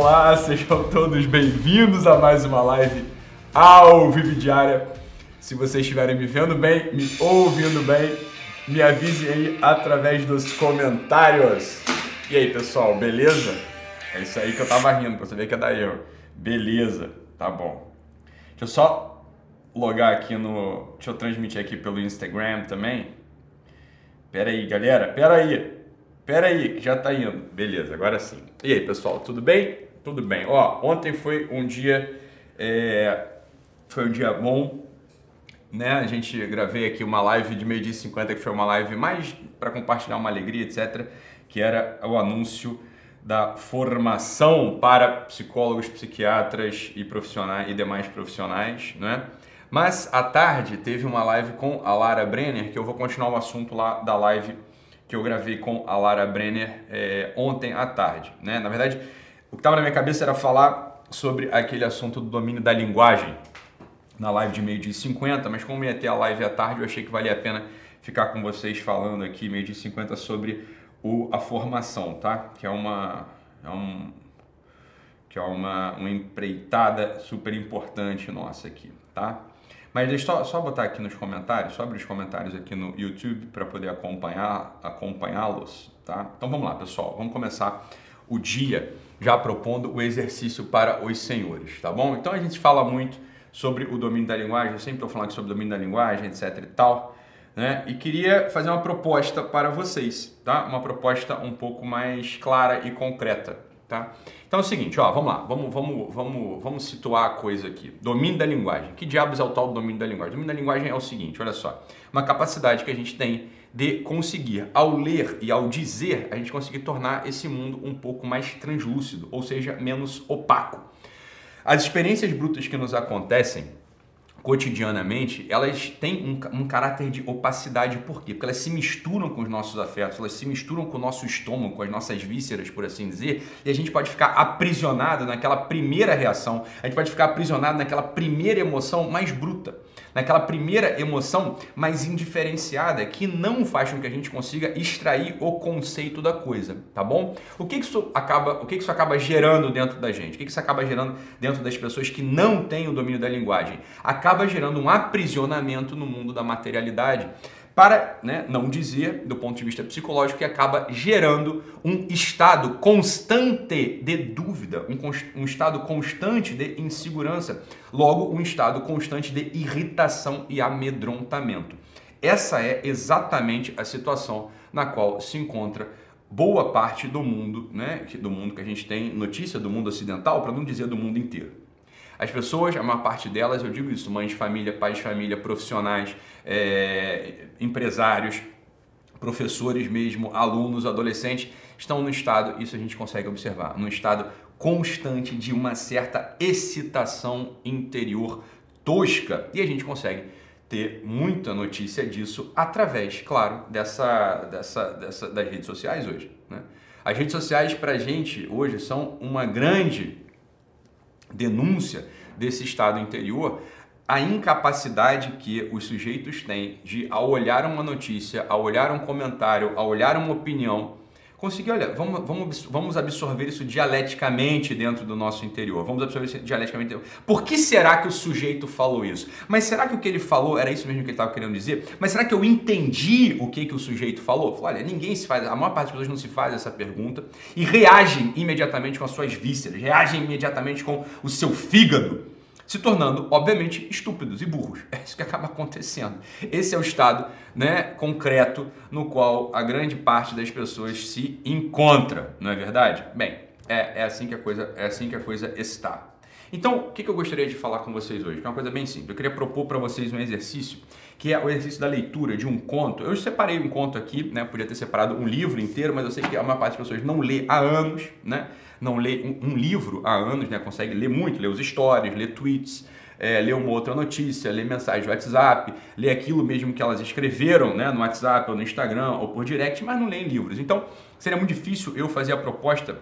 Olá, sejam todos bem-vindos a mais uma live ao vivo diária. Se vocês estiverem me vendo bem, me ouvindo bem, me avise aí através dos comentários. E aí, pessoal, beleza? É isso aí que eu tava rindo, pra ver que é da eu. Beleza, tá bom. Deixa eu só logar aqui no. Deixa eu transmitir aqui pelo Instagram também. Pera aí, galera, pera aí. Pera aí, que já tá indo. Beleza, agora sim. E aí, pessoal, tudo bem? Tudo bem. Ó, ontem foi um dia. É, foi um dia bom. Né? A gente gravei aqui uma live de meio dia e 50, que foi uma live mais para compartilhar uma alegria, etc. Que era o anúncio da formação para psicólogos, psiquiatras e profissionais e demais profissionais, né? Mas à tarde teve uma live com a Lara Brenner, que eu vou continuar o assunto lá da live que eu gravei com a Lara Brenner é, ontem à tarde. Né? Na verdade, o que estava na minha cabeça era falar sobre aquele assunto do domínio da linguagem na live de meio-dia e 50, mas como ia ter a live à tarde, eu achei que valia a pena ficar com vocês falando aqui meio-dia e 50 sobre o, a formação, tá? Que é uma, é um, que é uma, uma empreitada super importante nossa aqui, tá? Mas deixa só botar aqui nos comentários, só abrir os comentários aqui no YouTube para poder acompanhar, acompanhá-los, tá? Então vamos lá, pessoal, vamos começar o dia já propondo o exercício para os senhores, tá bom? Então a gente fala muito sobre o domínio da linguagem, eu sempre estou falando sobre o domínio da linguagem, etc e tal, né? E queria fazer uma proposta para vocês, tá? Uma proposta um pouco mais clara e concreta, tá? Então é o seguinte, ó, vamos lá, vamos, vamos, vamos, vamos situar a coisa aqui. Domínio da linguagem. Que diabos é o tal domínio da linguagem? O domínio da linguagem é o seguinte, olha só, uma capacidade que a gente tem de conseguir, ao ler e ao dizer, a gente conseguir tornar esse mundo um pouco mais translúcido, ou seja, menos opaco. As experiências brutas que nos acontecem cotidianamente, elas têm um, um, caráter de opacidade. Por quê? Porque elas se misturam com os nossos afetos, elas se misturam com o nosso estômago, com as nossas vísceras, por assim dizer, e a gente pode ficar aprisionado naquela primeira reação, a gente pode ficar aprisionado naquela primeira emoção mais bruta naquela primeira emoção mais indiferenciada que não faz com que a gente consiga extrair o conceito da coisa, tá bom? O que, que isso acaba, o que, que isso acaba gerando dentro da gente? O que, que isso acaba gerando dentro das pessoas que não têm o domínio da linguagem? Acaba gerando um aprisionamento no mundo da materialidade para né, não dizer, do ponto de vista psicológico, que acaba gerando um estado constante de dúvida, um, um estado constante de insegurança, logo, um estado constante de irritação e amedrontamento. Essa é exatamente a situação na qual se encontra boa parte do mundo, né, do mundo que a gente tem notícia do mundo ocidental, para não dizer do mundo inteiro. As pessoas, a maior parte delas, eu digo isso, mães de família, pais de família, profissionais, é, empresários, professores mesmo, alunos, adolescentes, estão no estado, isso a gente consegue observar, no estado constante de uma certa excitação interior tosca. E a gente consegue ter muita notícia disso através, claro, dessa, dessa, dessa das redes sociais hoje. Né? As redes sociais para a gente hoje são uma grande denúncia desse estado interior, a incapacidade que os sujeitos têm de, ao olhar uma notícia, ao olhar um comentário, ao olhar uma opinião, conseguir, olha, vamos, vamos, vamos absorver isso dialeticamente dentro do nosso interior. Vamos absorver isso dialeticamente. Por que será que o sujeito falou isso? Mas será que o que ele falou era isso mesmo que ele estava querendo dizer? Mas será que eu entendi o que, que o sujeito falou? Olha, ninguém se faz, a maior parte das pessoas não se faz essa pergunta e reagem imediatamente com as suas vísceras, reagem imediatamente com o seu fígado se tornando, obviamente, estúpidos e burros. É isso que acaba acontecendo. Esse é o estado né, concreto no qual a grande parte das pessoas se encontra, não é verdade? Bem, é, é assim que a coisa é assim que a coisa está. Então, o que, eu gostaria de falar com vocês hoje? É uma coisa bem simples. Eu queria propor para vocês um exercício, que é o exercício da leitura de um conto. Eu separei um conto aqui, né? Podia ter separado um livro inteiro, mas eu sei que a maior parte das pessoas não lê há anos, né? não lê um, um livro há anos, né? consegue ler muito, ler os stories, ler tweets, é, ler uma outra notícia, ler mensagem do WhatsApp, ler aquilo mesmo que elas escreveram né, no WhatsApp ou no Instagram ou por direct, mas não leem livros. Então, seria muito difícil eu fazer a proposta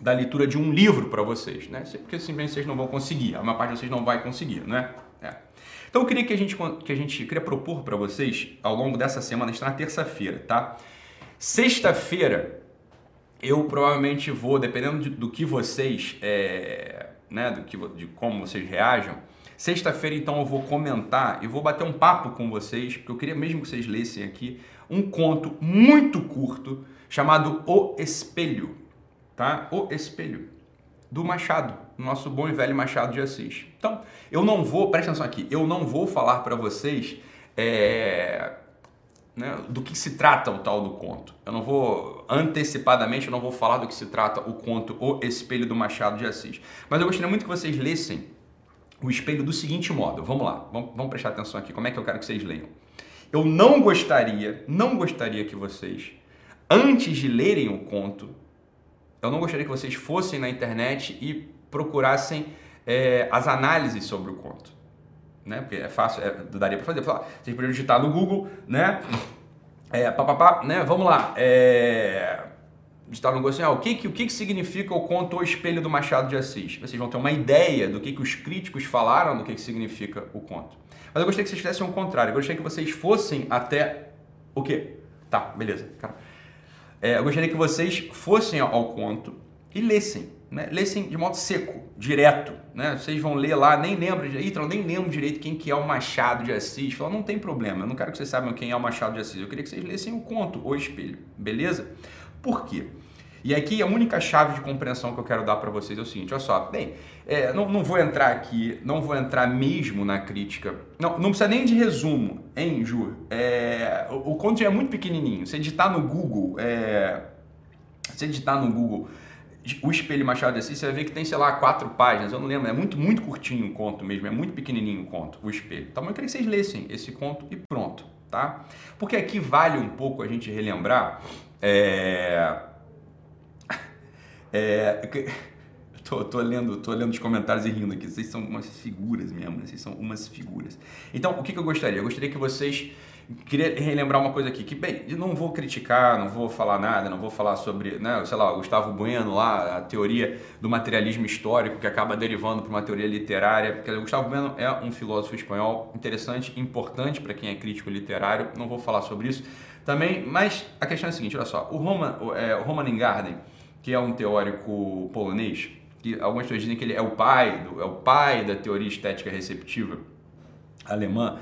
da leitura de um livro para vocês, né? Porque simplesmente vocês não vão conseguir, a maior parte de vocês não vai conseguir, né? É. Então eu queria que a gente, que a gente queria propor para vocês ao longo dessa semana, está na terça-feira, tá? Sexta-feira eu provavelmente vou, dependendo de, do que vocês, é, né, do que, de como vocês reajam, sexta-feira então eu vou comentar e vou bater um papo com vocês, porque eu queria mesmo que vocês lessem aqui um conto muito curto chamado O Espelho, tá? O Espelho do Machado, nosso bom e velho Machado de Assis. Então, eu não vou, presta atenção aqui, eu não vou falar para vocês é, né, do que se trata o tal do conto. Eu não vou, antecipadamente, eu não vou falar do que se trata o conto O Espelho do Machado de Assis. Mas eu gostaria muito que vocês lessem o espelho do seguinte modo. Vamos lá, vamos, vamos prestar atenção aqui. Como é que eu quero que vocês leiam? Eu não gostaria, não gostaria que vocês, antes de lerem o conto, eu não gostaria que vocês fossem na internet e procurassem é, as análises sobre o conto. Né? Porque é fácil, é, daria para fazer. Falar, vocês poderiam digitar no Google, né? É, pá, pá, pá, né? Vamos lá. É, digitar no Google assim, ah, o, que, que, o que, que significa o conto O Espelho do Machado de Assis? Vocês vão ter uma ideia do que, que os críticos falaram do que, que significa o conto. Mas eu gostaria que vocês fizessem o contrário. Eu gostaria que vocês fossem até o quê? Tá, beleza. Cara. É, eu gostaria que vocês fossem ao conto e lessem. Né? Lessem de modo seco, direto. Né? Vocês vão ler lá, nem lembram, então, nem lembro direito quem que é o Machado de Assis. Fala, não tem problema, eu não quero que vocês saibam quem é o Machado de Assis. Eu queria que vocês lessem o conto, O Espelho. Beleza? Por quê? E aqui a única chave de compreensão que eu quero dar para vocês é o seguinte, olha só, bem, é, não, não, vou entrar aqui, não vou entrar mesmo na crítica, não, não precisa nem de resumo, hein, Ju? É, o, o é muito pequenininho, você editar no Google, é, você digitar no Google o Espelho Machado de Assis, você vai ver que tem, sei lá, quatro páginas, eu não lembro, é muito, muito curtinho o conto mesmo, é muito pequenininho o conto, o Espelho. Então eu queria que vocês lessem esse conto e pronto, tá? Porque aqui vale um pouco a gente relembrar, é... é... Tô, tô, lendo, tô lendo os comentários e rindo aqui. Vocês são umas figuras mesmo, né? Vocês são umas figuras. Então, o que, que eu gostaria? Eu gostaria que vocês queria relembrar uma coisa aqui, que bem, não vou criticar, não vou falar nada, não vou falar sobre, né, sei lá, o Gustavo Bueno lá, a teoria do materialismo histórico que acaba derivando para uma teoria literária, porque o Gustavo Bueno é um filósofo espanhol interessante, importante para quem é crítico literário, não vou falar sobre isso também, mas a questão é a seguinte, olha só, o Roman, é, o Roman Ingarden, que é um teórico polonês, que algumas pessoas dizem que ele é o pai, do, é o pai da teoria estética receptiva alemã,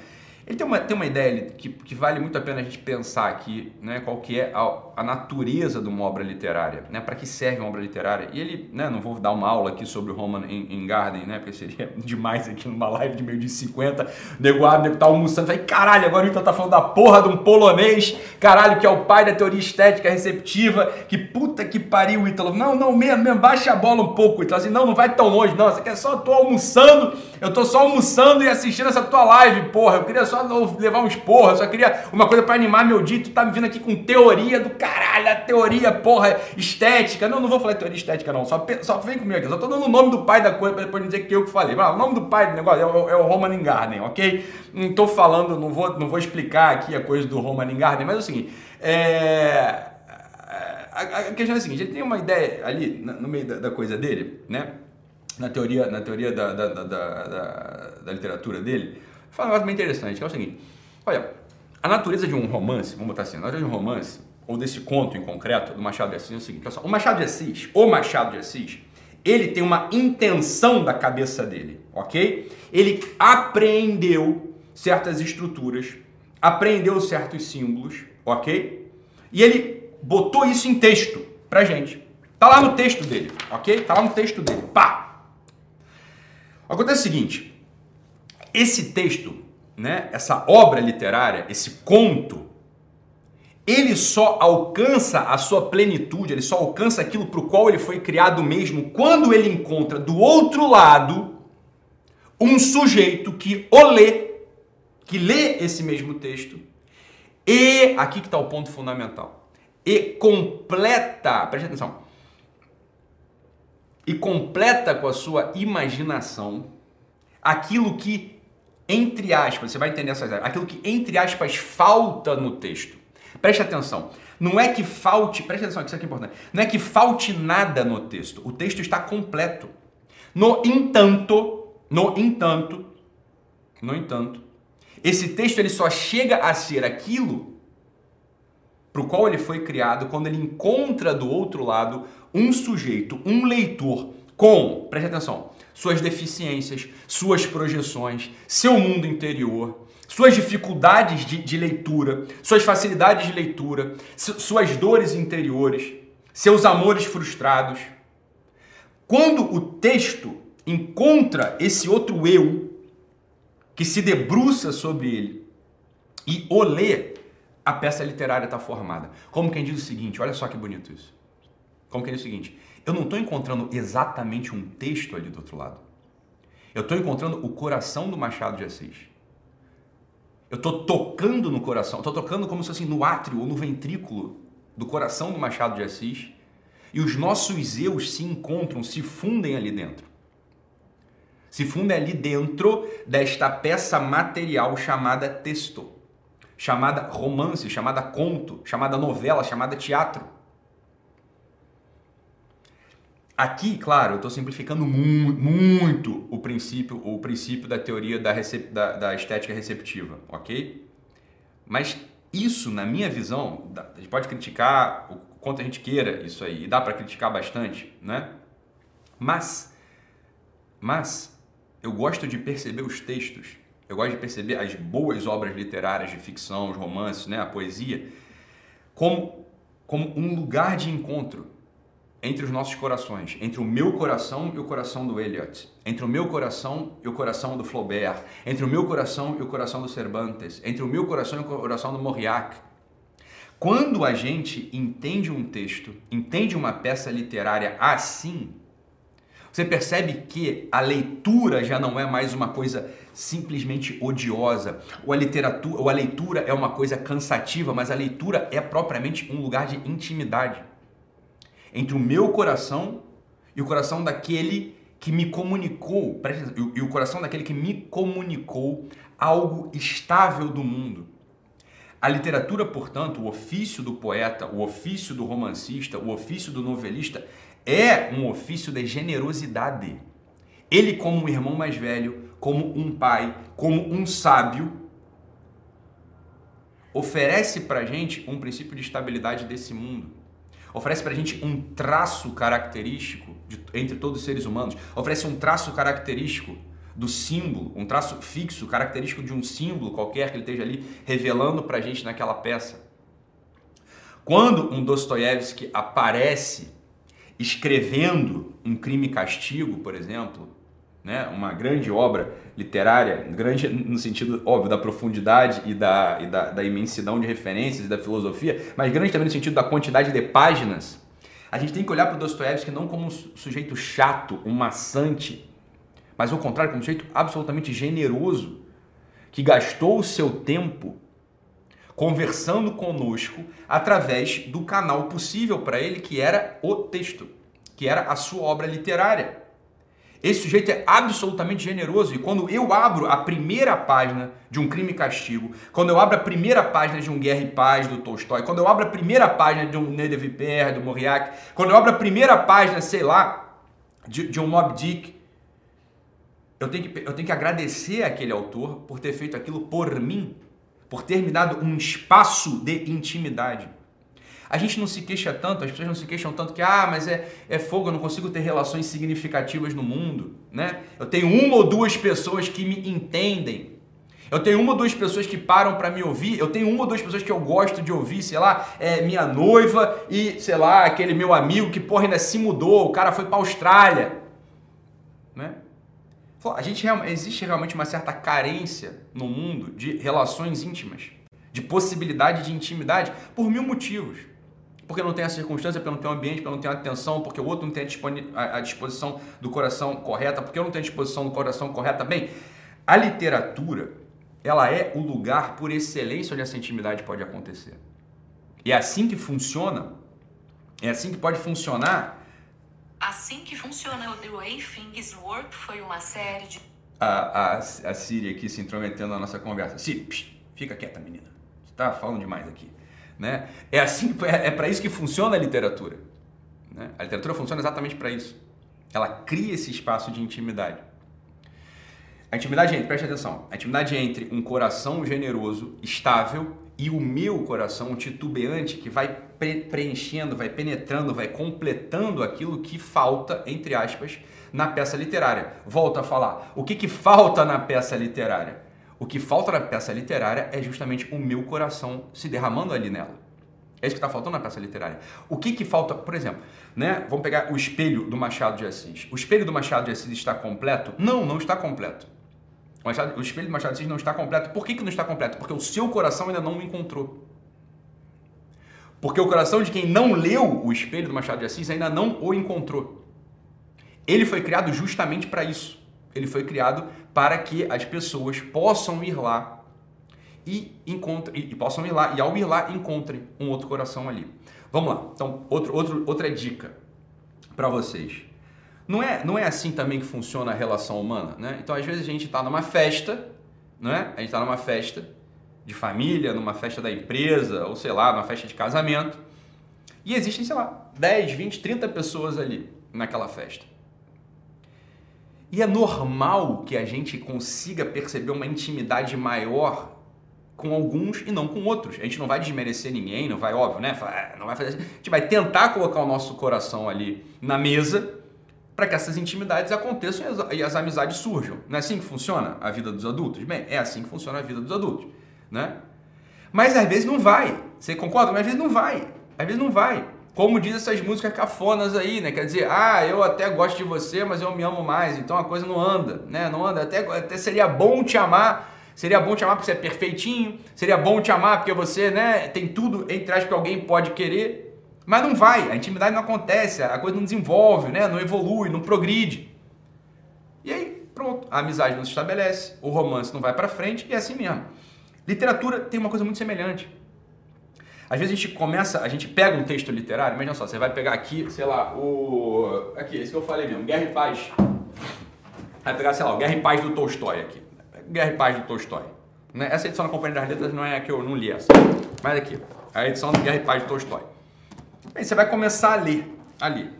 ele tem uma, tem uma ideia que, que vale muito a pena a gente pensar aqui, né, qual que é a, a natureza de uma obra literária, né, para que serve uma obra literária. E ele, né, não vou dar uma aula aqui sobre o Roman em, Garden, né, porque seria demais aqui numa live de meio de 50, negoado, nego tá almoçando, vai caralho, agora o Ita tá falando da porra de um polonês, caralho, que é o pai da teoria estética receptiva, que puta que pariu, Ítalo. Não, não, mesmo, mesmo, baixa a bola um pouco, Ítalo, assim, não, não vai tão longe, não, você quer só, eu tô almoçando, eu tô só almoçando e assistindo essa tua live, porra, eu queria só só levar uns porra, eu só queria uma coisa para animar meu dia. Tu tá me vindo aqui com teoria do caralho, a teoria, porra, estética. Não, não vou falar teoria estética, não. Só, só vem comigo aqui. Só tô dando o nome do pai da coisa pra depois dizer que eu que falei. Mas, o nome do pai do negócio é o, é o Roman Garden, ok? Não tô falando, não vou, não vou explicar aqui a coisa do Roman Garden, mas é o seguinte. É. A, questão é a seguinte, ele tem uma ideia ali no meio da, da coisa dele, né? Na teoria, na teoria da, da, da, da literatura dele, fala um negócio bem interessante, que é o seguinte. Olha, a natureza de um romance, vamos botar assim, a natureza de um romance, ou desse conto em concreto, do Machado de Assis, é o seguinte. O Machado de Assis, o Machado de Assis, ele tem uma intenção da cabeça dele, ok? Ele apreendeu certas estruturas, apreendeu certos símbolos, ok? E ele botou isso em texto pra gente. Tá lá no texto dele, ok? Tá lá no texto dele. Pá! Acontece o seguinte, esse texto, né, essa obra literária, esse conto, ele só alcança a sua plenitude, ele só alcança aquilo para o qual ele foi criado mesmo quando ele encontra do outro lado um sujeito que o lê, que lê esse mesmo texto, e aqui que está o ponto fundamental, e completa, preste atenção, e completa com a sua imaginação aquilo que entre aspas, você vai entender essas aquilo que entre aspas falta no texto. Preste atenção. Não é que falte, preste atenção, isso aqui é importante. Não é que falte nada no texto. O texto está completo. No entanto, no entanto, no entanto, esse texto ele só chega a ser aquilo para o qual ele foi criado quando ele encontra do outro lado um sujeito, um leitor com, preste atenção, suas deficiências, suas projeções, seu mundo interior, suas dificuldades de, de leitura, suas facilidades de leitura, su, suas dores interiores, seus amores frustrados. Quando o texto encontra esse outro eu que se debruça sobre ele e o lê, a peça literária está formada. Como quem diz o seguinte, olha só que bonito isso. Como quem diz o seguinte, eu não estou encontrando exatamente um texto ali do outro lado. Eu estou encontrando o coração do Machado de Assis. Eu estou tocando no coração, estou tocando como se fosse no átrio ou no ventrículo do coração do Machado de Assis. E os nossos eus se encontram, se fundem ali dentro. Se fundem ali dentro desta peça material chamada texto chamada romance, chamada conto, chamada novela, chamada teatro. Aqui, claro, eu estou simplificando mu muito o princípio, o princípio da teoria da, da, da, estética receptiva, ok? Mas isso, na minha visão, a gente pode criticar o quanto a gente queira isso aí, e dá para criticar bastante, né? Mas, mas eu gosto de perceber os textos eu gosto de perceber as boas obras literárias de ficção, os romances, né, a poesia, como, como um lugar de encontro entre os nossos corações, entre o meu coração e o coração do Eliot, entre o meu coração e o coração do Flaubert, entre o meu coração e o coração do Cervantes, entre o meu coração e o coração do Mauriac. Quando a gente entende um texto, entende uma peça literária assim, você percebe que a leitura já não é mais uma coisa simplesmente odiosa, ou a literatura, ou a leitura é uma coisa cansativa, mas a leitura é propriamente um lugar de intimidade entre o meu coração e o coração daquele que me comunicou, e o coração daquele que me comunicou algo estável do mundo. A literatura, portanto, o ofício do poeta, o ofício do romancista, o ofício do novelista é um ofício de generosidade. Ele, como um irmão mais velho, como um pai, como um sábio, oferece para gente um princípio de estabilidade desse mundo. Oferece para gente um traço característico de, entre todos os seres humanos. Oferece um traço característico do símbolo, um traço fixo, característico de um símbolo qualquer que ele esteja ali revelando para a gente naquela peça. Quando um Dostoiévski aparece escrevendo um crime e castigo, por exemplo, né, uma grande obra literária, grande no sentido óbvio da profundidade e, da, e da, da imensidão de referências e da filosofia, mas grande também no sentido da quantidade de páginas, a gente tem que olhar para o Dostoiévski não como um sujeito chato, um maçante, mas ao contrário, como um sujeito absolutamente generoso, que gastou o seu tempo conversando conosco através do canal possível para ele, que era o texto, que era a sua obra literária. Esse sujeito é absolutamente generoso e quando eu abro a primeira página de um crime e castigo, quando eu abro a primeira página de um Guerra e Paz do Tolstói, quando eu abro a primeira página de um Ney de Viper, do Mauriac, quando eu abro a primeira página, sei lá, de, de um Mob Dick, eu tenho, que, eu tenho que agradecer aquele autor por ter feito aquilo por mim, por ter me dado um espaço de intimidade. A gente não se queixa tanto, as pessoas não se queixam tanto que, ah, mas é, é fogo, eu não consigo ter relações significativas no mundo, né? Eu tenho uma ou duas pessoas que me entendem. Eu tenho uma ou duas pessoas que param para me ouvir. Eu tenho uma ou duas pessoas que eu gosto de ouvir, sei lá, é minha noiva e, sei lá, aquele meu amigo que, porra, ainda se mudou, o cara foi para Austrália, né? A gente existe realmente uma certa carência no mundo de relações íntimas, de possibilidade de intimidade por mil motivos. Porque não tem a circunstância, porque não tem o ambiente, porque não tem a atenção, porque o outro não tem a disposição do coração correta, porque eu não tenho a disposição do coração correta. Bem, a literatura, ela é o lugar por excelência onde essa intimidade pode acontecer. E é assim que funciona, é assim que pode funcionar Assim que funciona o The Way Things Work foi uma série de. A, a, a Siri aqui se intrometendo na nossa conversa. Siri, psh, fica quieta, menina. Você tá falando demais aqui. Né? É assim, é, é para isso que funciona a literatura. Né? A literatura funciona exatamente para isso. Ela cria esse espaço de intimidade. A intimidade entre, preste atenção, a intimidade entre um coração generoso, estável, e o meu coração, titubeante que vai preenchendo, vai penetrando, vai completando aquilo que falta, entre aspas, na peça literária. Volto a falar, o que, que falta na peça literária? O que falta na peça literária é justamente o meu coração se derramando ali nela. É isso que está faltando na peça literária. O que, que falta, por exemplo, né? Vamos pegar o espelho do Machado de Assis. O espelho do Machado de Assis está completo? Não, não está completo. O, Machado, o espelho do Machado de Assis não está completo. Por que, que não está completo? Porque o seu coração ainda não o encontrou. Porque o coração de quem não leu o espelho do Machado de Assis ainda não o encontrou. Ele foi criado justamente para isso. Ele foi criado para que as pessoas possam ir lá e, encontre, e, e possam ir lá e ao ir lá encontrem um outro coração ali. Vamos lá. Então, outro, outro, outra dica para vocês. Não é, não é assim também que funciona a relação humana, né? Então, às vezes a gente está numa festa, né? A gente está numa festa de família, numa festa da empresa, ou sei lá, numa festa de casamento. E existem, sei lá, 10, 20, 30 pessoas ali naquela festa. E é normal que a gente consiga perceber uma intimidade maior com alguns e não com outros. A gente não vai desmerecer ninguém, não vai, óbvio, né? Ah, não vai fazer assim. A gente vai tentar colocar o nosso coração ali na mesa para que essas intimidades aconteçam e as, amizades surjam. Não é assim que funciona a vida dos adultos? Bem, é assim que funciona a vida dos adultos, né? Mas às vezes não vai. Você concorda? Mas às vezes não vai. Às vezes não vai. Como diz essas músicas cafonas aí, né? Quer dizer, ah, eu até gosto de você, mas eu me amo mais. Então a coisa não anda, né? Não anda. Até, até seria bom te amar, Seria bom te amar porque você é perfeitinho, seria bom te amar porque você, né, tem tudo entre aspas que alguém pode querer, mas não vai, a intimidade não acontece, a coisa não desenvolve, né, não evolui, não progride. E aí, pronto, a amizade não se estabelece, o romance não vai para frente e é assim mesmo. Literatura tem uma coisa muito semelhante. Às vezes a gente começa, a gente pega um texto literário, imagina só, você vai pegar aqui, sei lá, o. Aqui, esse que eu falei mesmo, Guerra e Paz. Vai pegar, sei lá, o Guerra e Paz do Tolstói aqui. Guerra e Paz do Tolstói. Né? Essa edição da Companhia das Letras não é a que eu não li essa. Mas aqui, a edição do Guerra e Paz do Tolstói. Aí você vai começar a ler ali.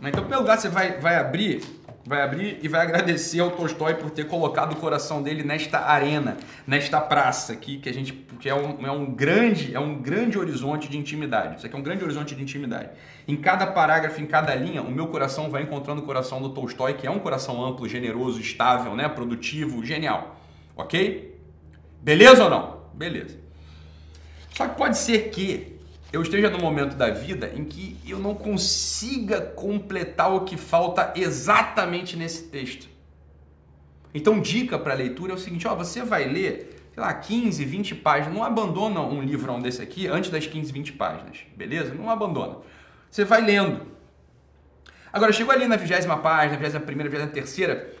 Né? Então, pelo lugar, você vai, vai abrir vai abrir e vai agradecer ao Tolstói por ter colocado o coração dele nesta arena, nesta praça aqui, que a gente que é um, é um grande é um grande horizonte de intimidade. Isso aqui é um grande horizonte de intimidade. Em cada parágrafo, em cada linha, o meu coração vai encontrando o coração do Tolstói, que é um coração amplo, generoso, estável, né, produtivo, genial. Ok? Beleza ou não? Beleza. Só que pode ser que eu esteja num momento da vida em que eu não consiga completar o que falta exatamente nesse texto. Então, dica para leitura é o seguinte: ó, você vai ler, sei lá, 15, 20 páginas. Não abandona um livrão desse aqui antes das 15, 20 páginas, beleza? Não abandona. Você vai lendo. Agora, chegou ali na vigésima página, vigésima primeira, vigésima terceira,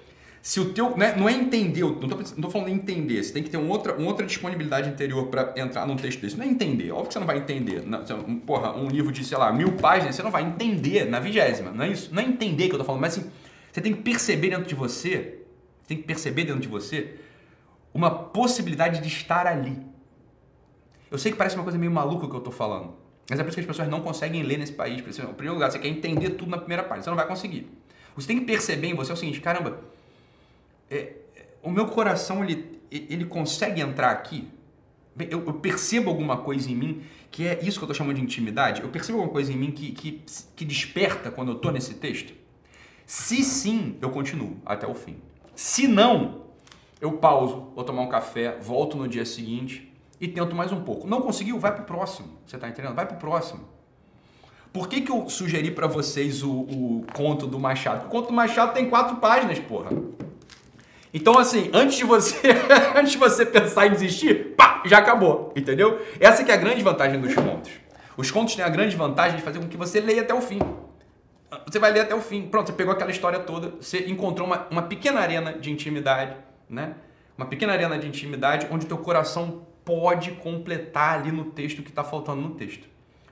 se o teu. Né, não é entender, não estou falando de entender, você tem que ter uma outra, uma outra disponibilidade interior para entrar num texto desse. Não é entender, óbvio que você não vai entender. Não, porra, um livro de, sei lá, mil páginas, você não vai entender na vigésima, não é isso? Não é entender que eu estou falando, mas assim, você tem que perceber dentro de você, tem que perceber dentro de você uma possibilidade de estar ali. Eu sei que parece uma coisa meio maluca o que eu estou falando, mas é por isso que as pessoas não conseguem ler nesse país. Em primeiro lugar, você quer entender tudo na primeira página, você não vai conseguir. Você tem que perceber em você o seguinte, caramba, é, o meu coração ele, ele consegue entrar aqui. Eu, eu, percebo alguma coisa em mim que é isso que eu estou chamando de intimidade. Eu percebo alguma coisa em mim que, que, que desperta quando eu estou nesse texto. Se sim, eu continuo até o fim. Se não, eu pauso, vou tomar um café, volto no dia seguinte e tento mais um pouco. Não conseguiu? Vai pro próximo. Você está entendendo? Vai pro próximo. Por que, que eu sugeri para vocês o, o conto do Machado? O conto do Machado tem quatro páginas, porra. Então, assim, antes de você, antes de você pensar em desistir, pá, já acabou, entendeu? Essa que é a grande vantagem dos contos. Os contos têm a grande vantagem de fazer com que você leia até o fim. Você vai ler até o fim. Pronto, você pegou aquela história toda, você encontrou uma, uma pequena arena de intimidade, né? Uma pequena arena de intimidade onde teu coração pode completar ali no texto o que está faltando no texto.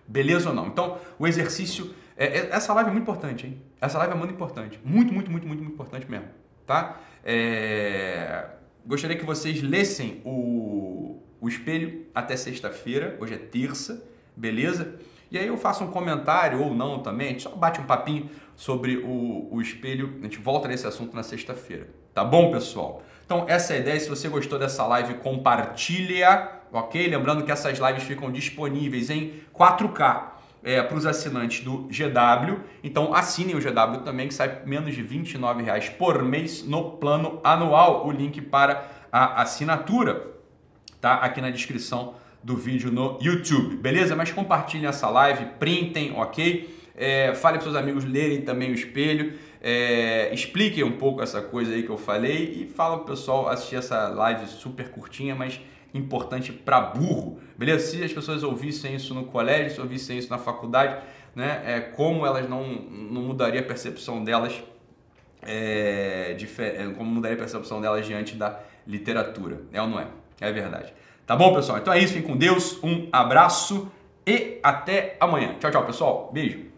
Beleza ou não? Então, o exercício... É, é, essa live é muito importante, hein? Essa live é muito importante. Muito, muito, muito, muito, muito importante mesmo, tá? É... Gostaria que vocês lessem o, o espelho até sexta-feira, hoje é terça, beleza? E aí eu faço um comentário ou não também, a gente só bate um papinho sobre o, o espelho, a gente volta nesse assunto na sexta-feira. Tá bom, pessoal? Então essa é a ideia, se você gostou dessa live, compartilha, ok? Lembrando que essas lives ficam disponíveis em 4K é, para os assinantes do GW. Então assinem o GW também, que sai menos de R$ reais por mês no plano anual. O link para a assinatura tá aqui na descrição do vídeo no YouTube, beleza? Mas compartilhem essa live, printem, ok? É, fale para seus amigos lerem também o espelho, é, expliquem um pouco essa coisa aí que eu falei e fala pro pessoal assistir essa live super curtinha, mas importante para burro, beleza? Se as pessoas ouvissem isso no colégio, se ouvissem isso na faculdade, né, é, como elas não, não mudaria a percepção delas, é, é, como mudaria a percepção delas diante da literatura, é ou não é? É verdade. Tá bom, pessoal? Então é isso, fiquem com Deus, um abraço e até amanhã. Tchau, tchau, pessoal. Beijo.